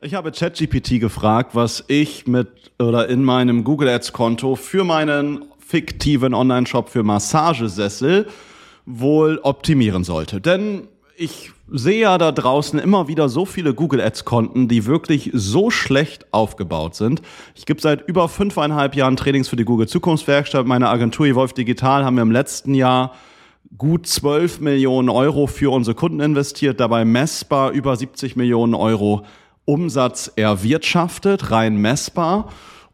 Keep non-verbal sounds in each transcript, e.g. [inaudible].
Ich habe ChatGPT gefragt, was ich mit oder in meinem Google Ads Konto für meinen fiktiven Online-Shop für Massagesessel wohl optimieren sollte. Denn ich sehe ja da draußen immer wieder so viele Google Ads Konten, die wirklich so schlecht aufgebaut sind. Ich gebe seit über fünfeinhalb Jahren Trainings für die Google Zukunftswerkstatt. Meine Agentur Evolve Digital haben wir im letzten Jahr gut 12 Millionen Euro für unsere Kunden investiert, dabei messbar über 70 Millionen Euro Umsatz erwirtschaftet, rein messbar.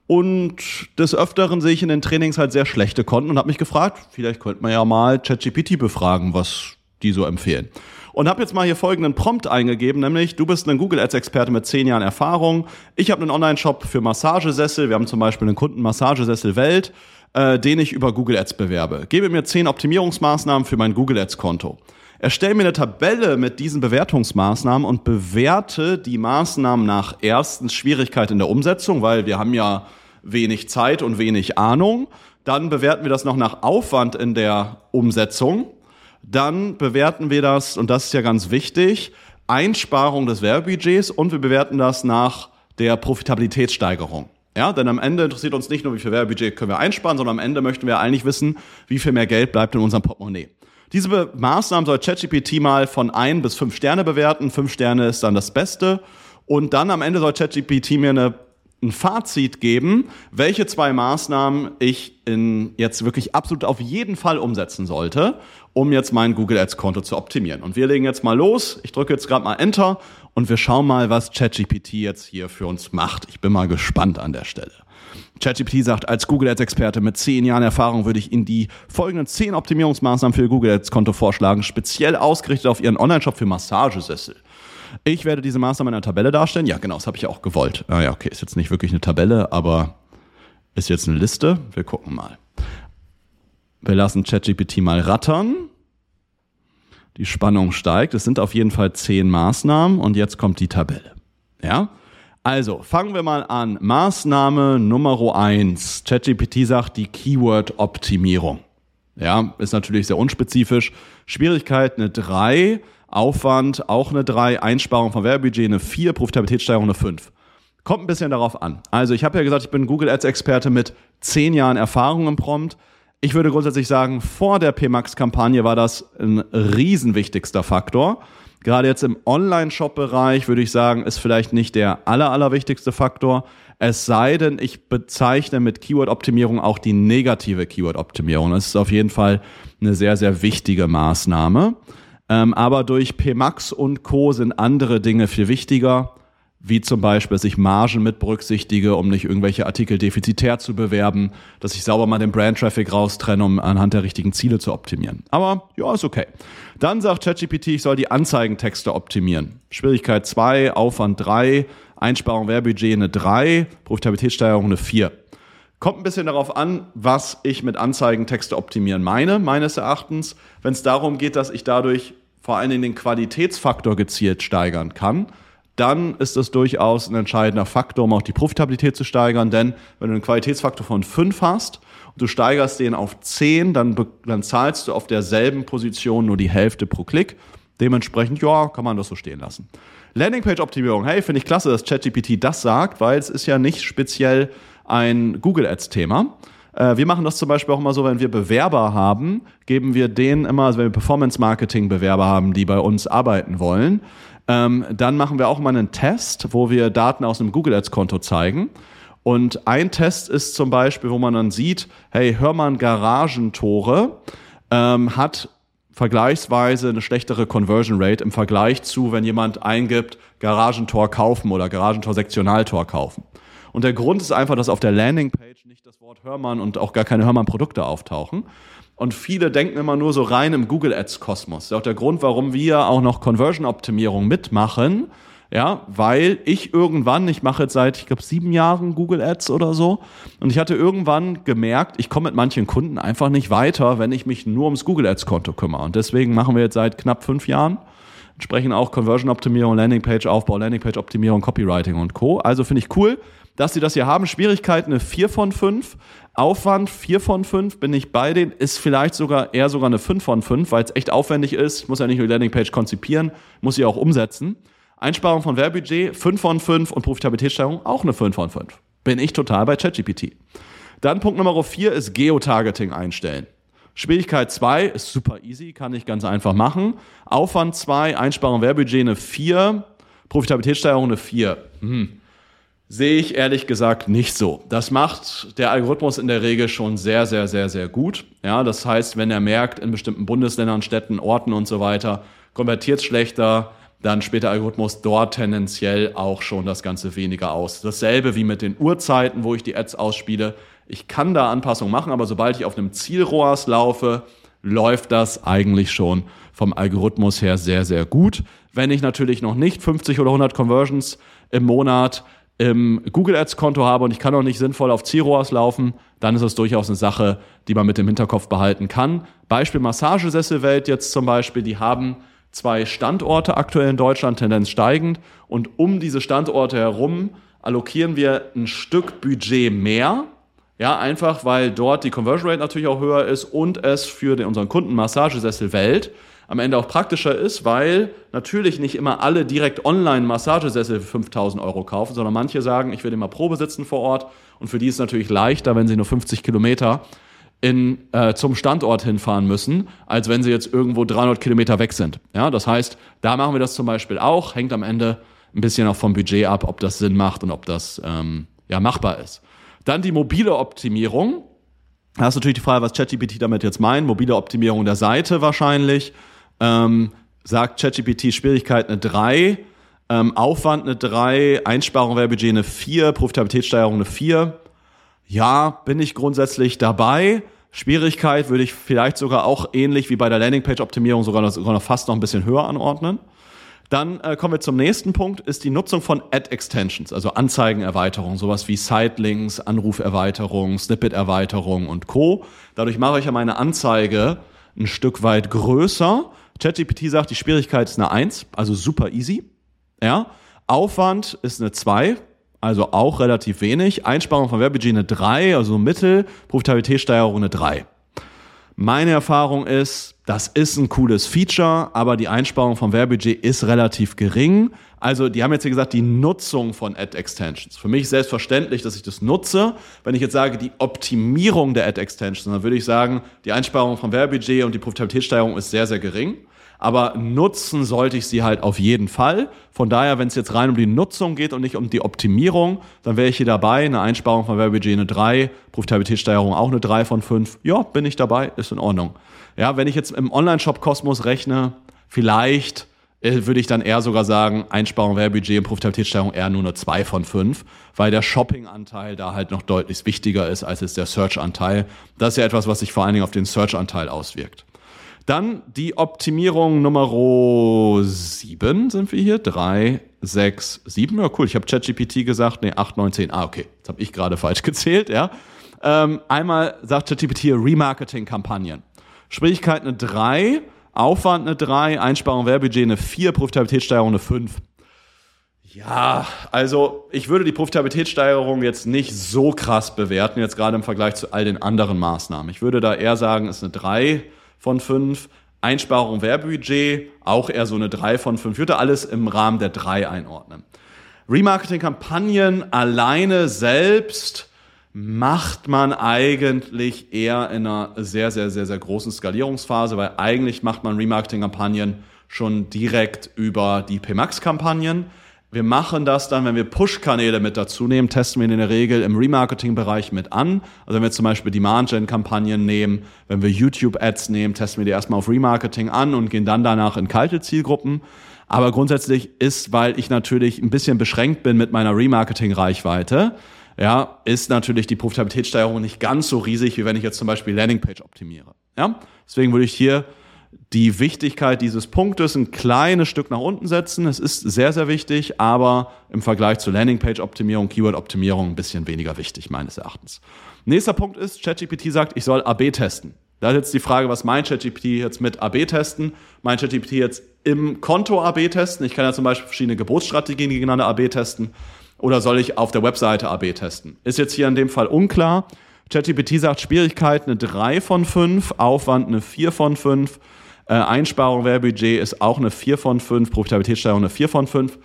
Und des Öfteren sehe ich in den Trainings halt sehr schlechte Konten und habe mich gefragt, vielleicht könnte man ja mal ChatGPT befragen, was die so empfehlen. Und habe jetzt mal hier folgenden Prompt eingegeben, nämlich du bist ein Google Ads Experte mit zehn Jahren Erfahrung. Ich habe einen Online-Shop für Massagesessel. Wir haben zum Beispiel einen Kunden Massagesessel Welt, äh, den ich über Google Ads bewerbe. Gebe mir zehn Optimierungsmaßnahmen für mein Google Ads Erstelle mir eine Tabelle mit diesen Bewertungsmaßnahmen und bewerte die Maßnahmen nach erstens Schwierigkeit in der Umsetzung, weil wir haben ja wenig Zeit und wenig Ahnung. Dann bewerten wir das noch nach Aufwand in der Umsetzung. Dann bewerten wir das, und das ist ja ganz wichtig, Einsparung des Werbebudgets und wir bewerten das nach der Profitabilitätssteigerung. Ja, denn am Ende interessiert uns nicht nur, wie viel Werbebudget können wir einsparen, sondern am Ende möchten wir eigentlich wissen, wie viel mehr Geld bleibt in unserem Portemonnaie. Diese Maßnahmen soll ChatGPT mal von ein bis fünf Sterne bewerten. Fünf Sterne ist dann das Beste. Und dann am Ende soll ChatGPT mir eine, ein Fazit geben, welche zwei Maßnahmen ich in jetzt wirklich absolut auf jeden Fall umsetzen sollte, um jetzt mein Google Ads Konto zu optimieren. Und wir legen jetzt mal los. Ich drücke jetzt gerade mal Enter und wir schauen mal, was ChatGPT jetzt hier für uns macht. Ich bin mal gespannt an der Stelle. ChatGPT sagt, als Google Ads Experte mit zehn Jahren Erfahrung würde ich Ihnen die folgenden zehn Optimierungsmaßnahmen für Ihr Google Ads Konto vorschlagen, speziell ausgerichtet auf Ihren Online-Shop für Massagesessel. Ich werde diese Maßnahmen in einer Tabelle darstellen. Ja, genau, das habe ich auch gewollt. Ah ja, okay, ist jetzt nicht wirklich eine Tabelle, aber ist jetzt eine Liste. Wir gucken mal. Wir lassen ChatGPT mal rattern. Die Spannung steigt. Es sind auf jeden Fall zehn Maßnahmen und jetzt kommt die Tabelle. Ja? Also, fangen wir mal an. Maßnahme Nummer eins. ChatGPT sagt die Keyword-Optimierung. Ja, ist natürlich sehr unspezifisch. Schwierigkeit eine drei, Aufwand auch eine drei, Einsparung von Werbebudget eine vier, Profitabilitätssteigerung eine fünf. Kommt ein bisschen darauf an. Also, ich habe ja gesagt, ich bin Google Ads Experte mit zehn Jahren Erfahrung im Prompt. Ich würde grundsätzlich sagen, vor der PMAX-Kampagne war das ein riesenwichtigster Faktor. Gerade jetzt im Online-Shop-Bereich würde ich sagen, ist vielleicht nicht der aller, allerwichtigste Faktor. Es sei denn, ich bezeichne mit Keyword-Optimierung auch die negative Keyword-Optimierung. Das ist auf jeden Fall eine sehr, sehr wichtige Maßnahme. Ähm, aber durch PMAX und Co. sind andere Dinge viel wichtiger wie zum Beispiel, dass ich Margen mit berücksichtige, um nicht irgendwelche Artikel defizitär zu bewerben, dass ich sauber mal den Brand-Traffic raustrenne, um anhand der richtigen Ziele zu optimieren. Aber ja, ist okay. Dann sagt ChatGPT, ich soll die Anzeigentexte optimieren. Schwierigkeit 2, Aufwand 3, Einsparung Werbudget eine 3, Profitabilitätssteigerung eine 4. Kommt ein bisschen darauf an, was ich mit Anzeigentexte optimieren meine, meines Erachtens. Wenn es darum geht, dass ich dadurch vor allen Dingen den Qualitätsfaktor gezielt steigern kann, dann ist das durchaus ein entscheidender Faktor, um auch die Profitabilität zu steigern. Denn wenn du einen Qualitätsfaktor von 5 hast und du steigerst den auf 10, dann, dann zahlst du auf derselben Position nur die Hälfte pro Klick. Dementsprechend, ja, kann man das so stehen lassen. Landingpage-Optimierung, hey, finde ich klasse, dass ChatGPT das sagt, weil es ist ja nicht speziell ein Google Ads-Thema. Äh, wir machen das zum Beispiel auch immer so, wenn wir Bewerber haben, geben wir denen immer, also wenn wir Performance-Marketing-Bewerber haben, die bei uns arbeiten wollen, ähm, dann machen wir auch mal einen Test, wo wir Daten aus einem Google Ads Konto zeigen. Und ein Test ist zum Beispiel, wo man dann sieht, hey, Hörmann Garagentore ähm, hat vergleichsweise eine schlechtere Conversion Rate im Vergleich zu, wenn jemand eingibt, Garagentor kaufen oder Garagentor Sektionaltor kaufen. Und der Grund ist einfach, dass auf der Landingpage nicht das Wort Hörmann und auch gar keine Hörmann-Produkte auftauchen. Und viele denken immer nur so rein im Google Ads Kosmos. Das ist auch der Grund, warum wir auch noch Conversion Optimierung mitmachen. Ja, weil ich irgendwann, ich mache jetzt seit, ich glaube, sieben Jahren Google Ads oder so, und ich hatte irgendwann gemerkt, ich komme mit manchen Kunden einfach nicht weiter, wenn ich mich nur ums Google Ads Konto kümmere. Und deswegen machen wir jetzt seit knapp fünf Jahren entsprechend auch Conversion Optimierung, Landingpage Aufbau, Landingpage Optimierung, Copywriting und Co. Also finde ich cool dass sie das hier haben. Schwierigkeiten eine 4 von 5. Aufwand 4 von 5, bin ich bei denen, ist vielleicht sogar eher sogar eine 5 von 5, weil es echt aufwendig ist. Muss ja nicht nur die Landingpage konzipieren, muss sie auch umsetzen. Einsparung von Werbudget 5 von 5 und Profitabilitätssteigerung auch eine 5 von 5. Bin ich total bei ChatGPT. Dann Punkt Nummer 4 ist Geotargeting einstellen. Schwierigkeit 2 ist super easy, kann ich ganz einfach machen. Aufwand 2, Einsparung Werbudget eine 4, Profitabilitätssteigerung eine 4. Hm. Sehe ich ehrlich gesagt nicht so. Das macht der Algorithmus in der Regel schon sehr, sehr, sehr, sehr gut. Ja, das heißt, wenn er merkt, in bestimmten Bundesländern, Städten, Orten und so weiter, konvertiert schlechter, dann spielt der Algorithmus dort tendenziell auch schon das Ganze weniger aus. Dasselbe wie mit den Uhrzeiten, wo ich die Ads ausspiele. Ich kann da Anpassungen machen, aber sobald ich auf einem Zielrohrs laufe, läuft das eigentlich schon vom Algorithmus her sehr, sehr gut. Wenn ich natürlich noch nicht 50 oder 100 Conversions im Monat im Google Ads Konto habe und ich kann auch nicht sinnvoll auf Zielrohrs laufen, dann ist das durchaus eine Sache, die man mit dem Hinterkopf behalten kann. Beispiel Massagesesselwelt jetzt zum Beispiel, die haben zwei Standorte aktuell in Deutschland, Tendenz steigend und um diese Standorte herum allokieren wir ein Stück Budget mehr ja, einfach weil dort die Conversion Rate natürlich auch höher ist und es für den, unseren Kunden Massagesessel Welt am Ende auch praktischer ist, weil natürlich nicht immer alle direkt online Massagesessel für 5000 Euro kaufen, sondern manche sagen, ich will immer Probe sitzen vor Ort und für die ist es natürlich leichter, wenn sie nur 50 Kilometer in, äh, zum Standort hinfahren müssen, als wenn sie jetzt irgendwo 300 Kilometer weg sind. Ja, das heißt, da machen wir das zum Beispiel auch, hängt am Ende ein bisschen auch vom Budget ab, ob das Sinn macht und ob das ähm, ja machbar ist. Dann die mobile Optimierung. Da ist natürlich die Frage, was ChatGPT damit jetzt meint. Mobile Optimierung der Seite wahrscheinlich. Ähm, sagt ChatGPT Schwierigkeit eine 3, ähm, Aufwand eine 3, Einsparung Werbudget eine 4, Profitabilitätssteigerung eine 4. Ja, bin ich grundsätzlich dabei. Schwierigkeit würde ich vielleicht sogar auch ähnlich wie bei der Landingpage-Optimierung sogar sogar noch fast noch ein bisschen höher anordnen. Dann äh, kommen wir zum nächsten Punkt, ist die Nutzung von Ad-Extensions, also Anzeigenerweiterung, sowas wie Sitelinks, Anruferweiterung, Snippet-Erweiterung und Co. Dadurch mache ich ja meine Anzeige ein Stück weit größer. ChatGPT sagt, die Schwierigkeit ist eine 1, also super easy. Ja. Aufwand ist eine 2, also auch relativ wenig. Einsparung von Werbudget eine 3, also Mittel. Profitabilitätssteigerung eine 3. Meine Erfahrung ist, das ist ein cooles Feature, aber die Einsparung vom Werbudget ist relativ gering. Also, die haben jetzt hier gesagt, die Nutzung von Ad-Extensions. Für mich selbstverständlich, dass ich das nutze. Wenn ich jetzt sage, die Optimierung der Ad-Extensions, dann würde ich sagen, die Einsparung vom Werbudget und die Profitabilitätssteigerung ist sehr, sehr gering aber nutzen sollte ich sie halt auf jeden Fall. Von daher, wenn es jetzt rein um die Nutzung geht und nicht um die Optimierung, dann wäre ich hier dabei. Eine Einsparung von Werbudget eine 3, Profitabilitätssteigerung auch eine 3 von 5. Ja, bin ich dabei, ist in Ordnung. Ja, wenn ich jetzt im Online-Shop-Kosmos rechne, vielleicht würde ich dann eher sogar sagen, Einsparung Werbudget und Profitabilitätssteigerung eher nur eine 2 von 5, weil der Shopping-Anteil da halt noch deutlich wichtiger ist als jetzt der Search-Anteil. Das ist ja etwas, was sich vor allen Dingen auf den Search-Anteil auswirkt. Dann die Optimierung Nummer 7 sind wir hier. 3, 6, 7. Ja, cool. Ich habe ChatGPT gesagt. Nee, 8, 9, 10. Ah, okay. Jetzt habe ich gerade [laughs] falsch gezählt, ja. Ähm, einmal sagt ChatGPT Remarketing-Kampagnen. Schwierigkeit eine 3, Aufwand eine 3, Einsparung Werbudget eine 4, Profitabilitätssteigerung eine 5. Ja, also ich würde die Profitabilitätssteigerung jetzt nicht so krass bewerten, jetzt gerade im Vergleich zu all den anderen Maßnahmen. Ich würde da eher sagen, es ist eine 3 von 5. Einsparung Werbudget, auch eher so eine 3 von 5. Ich würde alles im Rahmen der 3 einordnen. Remarketing-Kampagnen alleine selbst macht man eigentlich eher in einer sehr, sehr, sehr, sehr großen Skalierungsphase, weil eigentlich macht man Remarketing-Kampagnen schon direkt über die PMAX-Kampagnen. Wir machen das dann, wenn wir Push-Kanäle mit dazu nehmen, testen wir in der Regel im Remarketing-Bereich mit an. Also wenn wir zum Beispiel Demand-Gen-Kampagnen nehmen, wenn wir YouTube-Ads nehmen, testen wir die erstmal auf Remarketing an und gehen dann danach in kalte Zielgruppen. Aber grundsätzlich ist, weil ich natürlich ein bisschen beschränkt bin mit meiner Remarketing-Reichweite, ja, ist natürlich die Profitabilitätssteigerung nicht ganz so riesig, wie wenn ich jetzt zum Beispiel Landingpage optimiere. Ja, deswegen würde ich hier die Wichtigkeit dieses Punktes ein kleines Stück nach unten setzen. Es ist sehr, sehr wichtig, aber im Vergleich zur Landingpage-Optimierung, Keyword-Optimierung ein bisschen weniger wichtig, meines Erachtens. Nächster Punkt ist, ChatGPT sagt, ich soll AB testen. Da ist jetzt die Frage, was mein ChatGPT jetzt mit AB testen? Mein ChatGPT jetzt im Konto AB testen? Ich kann ja zum Beispiel verschiedene Geburtsstrategien gegeneinander AB testen. Oder soll ich auf der Webseite AB testen? Ist jetzt hier in dem Fall unklar. ChatGPT sagt Schwierigkeit eine 3 von 5, Aufwand eine 4 von 5. Äh, Einsparung Werbudget ist auch eine 4 von 5, Profitabilitätssteigerung eine 4 von 5.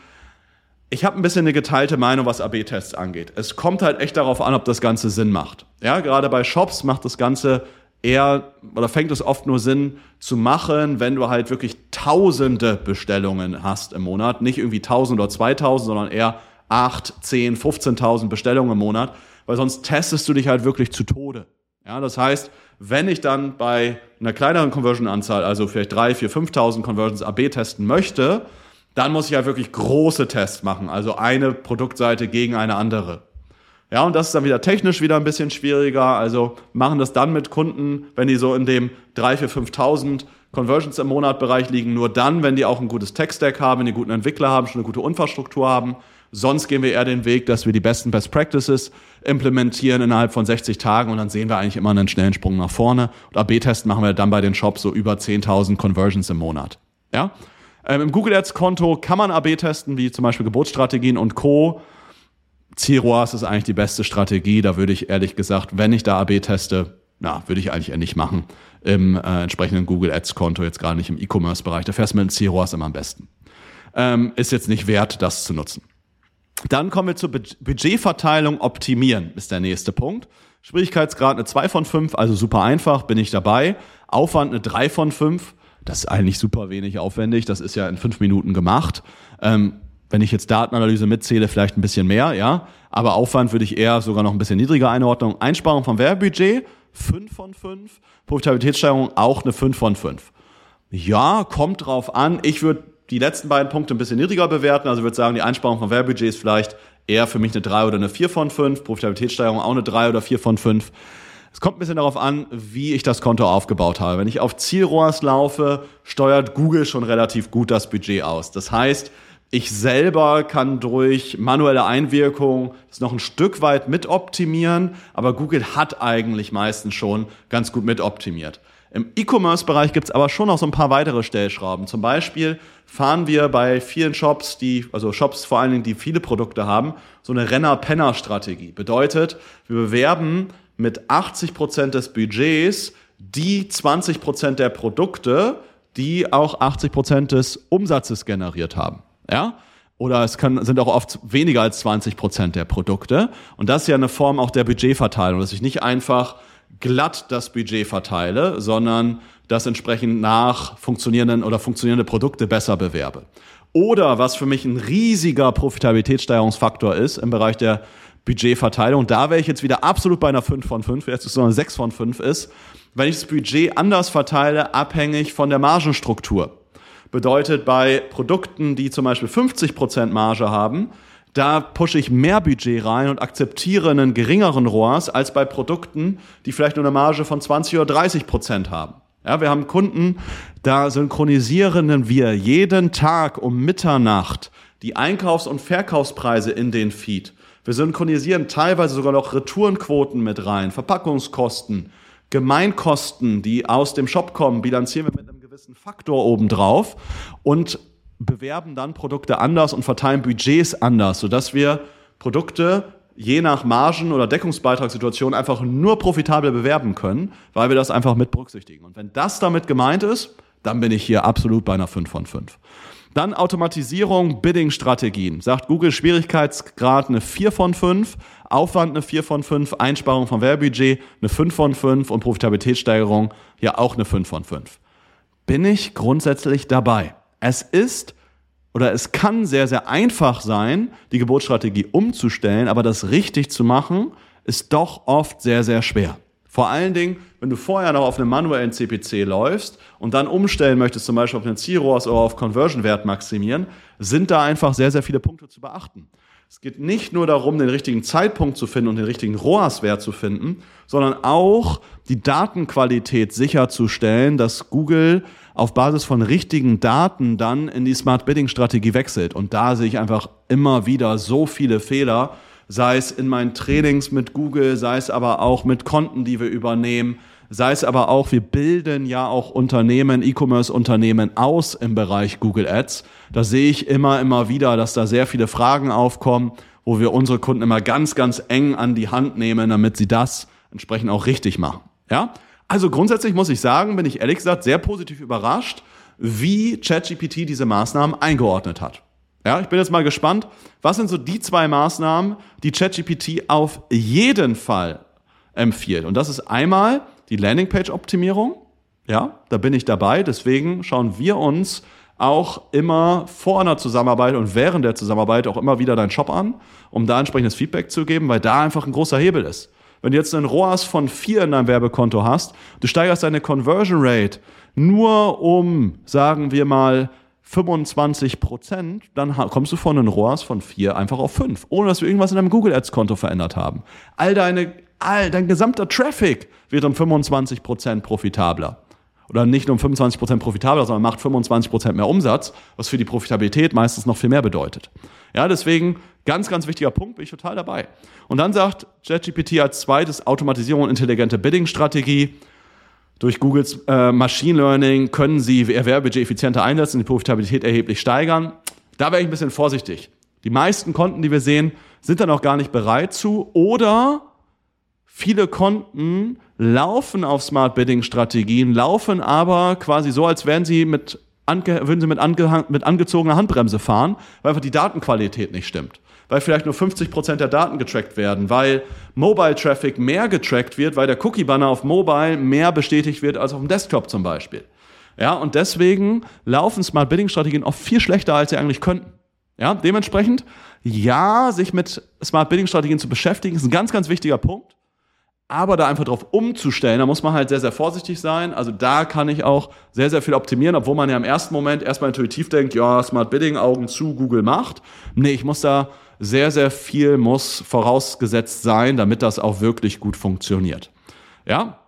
ich habe ein bisschen eine geteilte Meinung, was AB-Tests angeht. Es kommt halt echt darauf an, ob das Ganze Sinn macht. Ja, gerade bei Shops macht das Ganze eher oder fängt es oft nur Sinn zu machen, wenn du halt wirklich tausende Bestellungen hast im Monat. Nicht irgendwie tausend oder zweitausend, sondern eher acht, zehn, 15.000 Bestellungen im Monat, weil sonst testest du dich halt wirklich zu Tode. Ja, das heißt, wenn ich dann bei einer kleineren Conversion-Anzahl, also vielleicht drei, vier, 5.000 Conversions AB testen möchte, dann muss ich halt wirklich große Tests machen, also eine Produktseite gegen eine andere. Ja, und das ist dann wieder technisch wieder ein bisschen schwieriger. Also machen das dann mit Kunden, wenn die so in dem 3, 4, 5.000 Conversions im Monat Bereich liegen, nur dann, wenn die auch ein gutes Tech-Stack haben, wenn die guten Entwickler haben, schon eine gute Infrastruktur haben. Sonst gehen wir eher den Weg, dass wir die besten Best Practices implementieren innerhalb von 60 Tagen und dann sehen wir eigentlich immer einen schnellen Sprung nach vorne. Und AB-Test machen wir dann bei den Shops so über 10.000 Conversions im Monat. Ja? Ähm, Im Google Ads Konto kann man AB testen, wie zum Beispiel Geburtsstrategien und Co. Zielroas ist eigentlich die beste Strategie. Da würde ich ehrlich gesagt, wenn ich da AB teste, na, würde ich eigentlich eher nicht machen im äh, entsprechenden Google Ads Konto, jetzt gerade nicht im E-Commerce Bereich. Da fährst du mit dem Zielroas immer am besten. Ähm, ist jetzt nicht wert, das zu nutzen. Dann kommen wir zur Budgetverteilung optimieren, ist der nächste Punkt. Schwierigkeitsgrad eine 2 von 5, also super einfach, bin ich dabei. Aufwand eine 3 von 5, das ist eigentlich super wenig aufwendig, das ist ja in 5 Minuten gemacht. Ähm, wenn ich jetzt Datenanalyse mitzähle, vielleicht ein bisschen mehr, ja. Aber Aufwand würde ich eher sogar noch ein bisschen niedriger einordnen. Einsparung vom Werbebudget, 5 von 5. Profitabilitätssteigerung auch eine 5 von 5. Ja, kommt drauf an. Ich würde die letzten beiden Punkte ein bisschen niedriger bewerten. Also würde sagen, die Einsparung von Werbebudget ist vielleicht eher für mich eine 3 oder eine 4 von 5. Profitabilitätssteigerung auch eine 3 oder 4 von 5. Es kommt ein bisschen darauf an, wie ich das Konto aufgebaut habe. Wenn ich auf Zielrohrs laufe, steuert Google schon relativ gut das Budget aus. Das heißt, ich selber kann durch manuelle Einwirkung das noch ein Stück weit mitoptimieren, aber Google hat eigentlich meistens schon ganz gut mitoptimiert. Im E-Commerce-Bereich gibt's aber schon noch so ein paar weitere Stellschrauben. Zum Beispiel fahren wir bei vielen Shops, die, also Shops vor allen Dingen, die viele Produkte haben, so eine Renner-Penner-Strategie. Bedeutet, wir bewerben mit 80 Prozent des Budgets die 20 Prozent der Produkte, die auch 80 Prozent des Umsatzes generiert haben. Ja? Oder es kann, sind auch oft weniger als 20 Prozent der Produkte. Und das ist ja eine Form auch der Budgetverteilung, dass ich nicht einfach glatt das Budget verteile, sondern das entsprechend nach funktionierenden oder funktionierende Produkte besser bewerbe. Oder was für mich ein riesiger Profitabilitätssteigerungsfaktor ist im Bereich der Budgetverteilung, da wäre ich jetzt wieder absolut bei einer 5 von 5, jetzt ist es so eine 6 von 5 ist, wenn ich das Budget anders verteile, abhängig von der Margenstruktur. Bedeutet bei Produkten, die zum Beispiel 50% Marge haben, da pushe ich mehr Budget rein und akzeptiere einen geringeren ROAS als bei Produkten, die vielleicht nur eine Marge von 20 oder 30 Prozent haben. Ja, wir haben Kunden, da synchronisieren wir jeden Tag um Mitternacht die Einkaufs- und Verkaufspreise in den Feed. Wir synchronisieren teilweise sogar noch Retourenquoten mit rein, Verpackungskosten, Gemeinkosten, die aus dem Shop kommen, bilanzieren wir mit einem gewissen Faktor obendrauf und bewerben dann Produkte anders und verteilen Budgets anders, sodass wir Produkte je nach Margen- oder Deckungsbeitragssituation einfach nur profitabel bewerben können, weil wir das einfach mit berücksichtigen. Und wenn das damit gemeint ist, dann bin ich hier absolut bei einer 5 von 5. Dann Automatisierung, Bidding-Strategien. Sagt Google Schwierigkeitsgrad eine 4 von 5, Aufwand eine 4 von 5, Einsparung vom Werbebudget eine 5 von 5 und Profitabilitätssteigerung ja auch eine 5 von 5. Bin ich grundsätzlich dabei. Es ist oder es kann sehr, sehr einfach sein, die Geburtsstrategie umzustellen, aber das richtig zu machen, ist doch oft sehr, sehr schwer. Vor allen Dingen, wenn du vorher noch auf einem manuellen CPC läufst und dann umstellen möchtest, zum Beispiel auf einen Zielrohrs oder auf Conversion-Wert maximieren, sind da einfach sehr, sehr viele Punkte zu beachten. Es geht nicht nur darum, den richtigen Zeitpunkt zu finden und den richtigen ROAS-Wert zu finden, sondern auch die Datenqualität sicherzustellen, dass Google auf Basis von richtigen Daten dann in die Smart Bidding Strategie wechselt. Und da sehe ich einfach immer wieder so viele Fehler, sei es in meinen Trainings mit Google, sei es aber auch mit Konten, die wir übernehmen, sei es aber auch, wir bilden ja auch Unternehmen, E-Commerce-Unternehmen aus im Bereich Google Ads. Da sehe ich immer, immer wieder, dass da sehr viele Fragen aufkommen, wo wir unsere Kunden immer ganz, ganz eng an die Hand nehmen, damit sie das entsprechend auch richtig machen. Ja? Also grundsätzlich muss ich sagen, bin ich ehrlich gesagt sehr positiv überrascht, wie ChatGPT diese Maßnahmen eingeordnet hat. Ja, ich bin jetzt mal gespannt, was sind so die zwei Maßnahmen, die ChatGPT auf jeden Fall empfiehlt. Und das ist einmal die Landingpage-Optimierung. Ja, da bin ich dabei. Deswegen schauen wir uns auch immer vor einer Zusammenarbeit und während der Zusammenarbeit auch immer wieder deinen Shop an, um da entsprechendes Feedback zu geben, weil da einfach ein großer Hebel ist. Wenn du jetzt einen ROAS von vier in deinem Werbekonto hast, du steigerst deine Conversion Rate nur um, sagen wir mal, 25 Prozent, dann kommst du von einem ROAS von vier einfach auf fünf, ohne dass wir irgendwas in deinem Google Ads Konto verändert haben. All deine, all dein gesamter Traffic wird um 25 Prozent profitabler oder nicht nur um 25% profitabler, sondern macht 25% mehr Umsatz, was für die Profitabilität meistens noch viel mehr bedeutet. Ja, deswegen ganz, ganz wichtiger Punkt, bin ich total dabei. Und dann sagt ChatGPT als zweites Automatisierung und intelligente Bidding-Strategie. Durch Googles äh, Machine Learning können Sie Ihr Werbebudget effizienter einsetzen, die Profitabilität erheblich steigern. Da wäre ich ein bisschen vorsichtig. Die meisten Konten, die wir sehen, sind dann auch gar nicht bereit zu oder viele Konten laufen auf Smart Bidding Strategien, laufen aber quasi so, als wären sie mit ange, würden sie mit, ange, mit angezogener Handbremse fahren, weil einfach die Datenqualität nicht stimmt. Weil vielleicht nur 50 Prozent der Daten getrackt werden, weil Mobile Traffic mehr getrackt wird, weil der Cookie Banner auf Mobile mehr bestätigt wird als auf dem Desktop zum Beispiel. Ja, und deswegen laufen Smart Bidding Strategien oft viel schlechter, als sie eigentlich könnten. Ja, dementsprechend, ja, sich mit Smart Bidding Strategien zu beschäftigen, ist ein ganz, ganz wichtiger Punkt. Aber da einfach drauf umzustellen, da muss man halt sehr, sehr vorsichtig sein. Also da kann ich auch sehr, sehr viel optimieren, obwohl man ja im ersten Moment erstmal intuitiv denkt, ja, Smart Bidding, Augen zu, Google macht. Nee, ich muss da sehr, sehr viel muss vorausgesetzt sein, damit das auch wirklich gut funktioniert. Ja,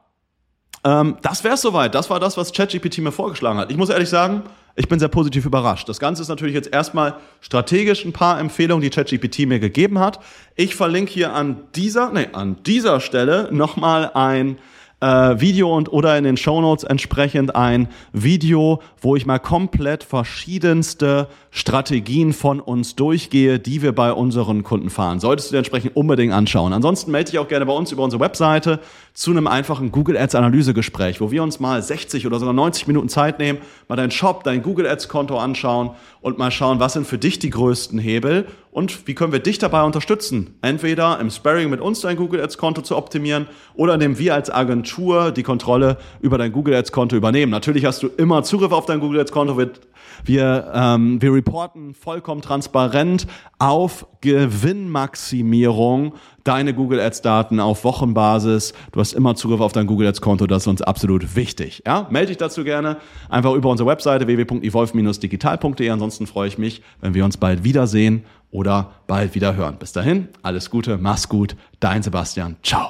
ähm, das wäre soweit. Das war das, was ChatGPT mir vorgeschlagen hat. Ich muss ehrlich sagen, ich bin sehr positiv überrascht. Das Ganze ist natürlich jetzt erstmal strategisch ein paar Empfehlungen, die ChatGPT mir gegeben hat. Ich verlinke hier an dieser, nee, an dieser Stelle nochmal ein äh, Video und oder in den Shownotes entsprechend ein Video, wo ich mal komplett verschiedenste Strategien von uns durchgehe, die wir bei unseren Kunden fahren. Solltest du dir entsprechend unbedingt anschauen. Ansonsten melde dich auch gerne bei uns über unsere Webseite zu einem einfachen Google Ads Analysegespräch, wo wir uns mal 60 oder sogar 90 Minuten Zeit nehmen, mal deinen Shop, dein Google Ads Konto anschauen und mal schauen, was sind für dich die größten Hebel und wie können wir dich dabei unterstützen? Entweder im Sparring mit uns dein Google Ads Konto zu optimieren oder indem wir als Agentur die Kontrolle über dein Google Ads Konto übernehmen. Natürlich hast du immer Zugriff auf dein Google Ads Konto, wird wir, ähm, wir reporten vollkommen transparent auf Gewinnmaximierung deine Google Ads Daten auf Wochenbasis. Du hast immer Zugriff auf dein Google Ads Konto, das ist uns absolut wichtig. Ja? Melde dich dazu gerne einfach über unsere Webseite www.evolve-digital.de. Ansonsten freue ich mich, wenn wir uns bald wiedersehen oder bald wieder hören. Bis dahin, alles Gute, mach's gut, dein Sebastian, ciao.